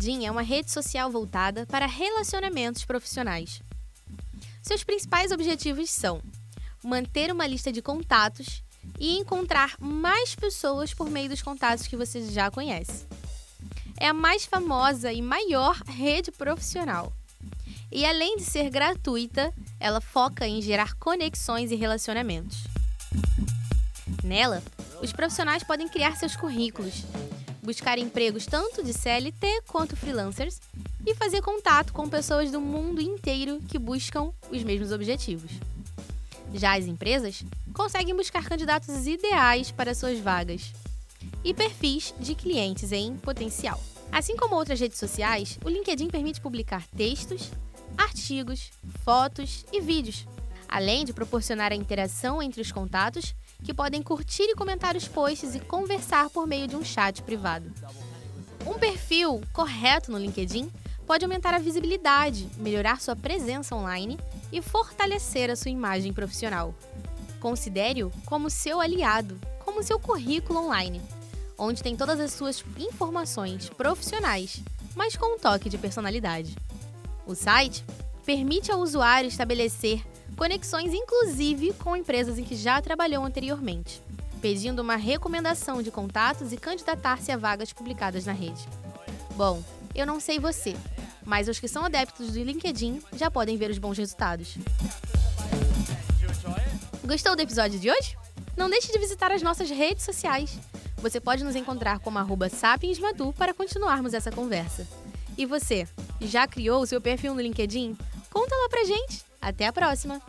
LinkedIn é uma rede social voltada para relacionamentos profissionais. Seus principais objetivos são manter uma lista de contatos e encontrar mais pessoas por meio dos contatos que você já conhece. É a mais famosa e maior rede profissional. E além de ser gratuita, ela foca em gerar conexões e relacionamentos. Nela, os profissionais podem criar seus currículos, buscar empregos tanto de CLT quanto freelancers e fazer contato com pessoas do mundo inteiro que buscam os mesmos objetivos. Já as empresas conseguem buscar candidatos ideais para suas vagas e perfis de clientes em potencial. Assim como outras redes sociais, o LinkedIn permite publicar textos, artigos, fotos e vídeos, além de proporcionar a interação entre os contatos que podem curtir e comentar os posts e conversar por meio de um chat privado. Um perfil correto no LinkedIn pode aumentar a visibilidade, melhorar sua presença online e fortalecer a sua imagem profissional. Considere-o como seu aliado, como seu currículo online, onde tem todas as suas informações profissionais, mas com um toque de personalidade. O site permite ao usuário estabelecer conexões inclusive com empresas em que já trabalhou anteriormente, pedindo uma recomendação de contatos e candidatar-se a vagas publicadas na rede. Bom, eu não sei você, mas os que são adeptos do LinkedIn já podem ver os bons resultados. Gostou do episódio de hoje? Não deixe de visitar as nossas redes sociais. Você pode nos encontrar como arroba sapiensmadu para continuarmos essa conversa. E você, já criou o seu perfil no LinkedIn? Conta lá pra gente! Até a próxima!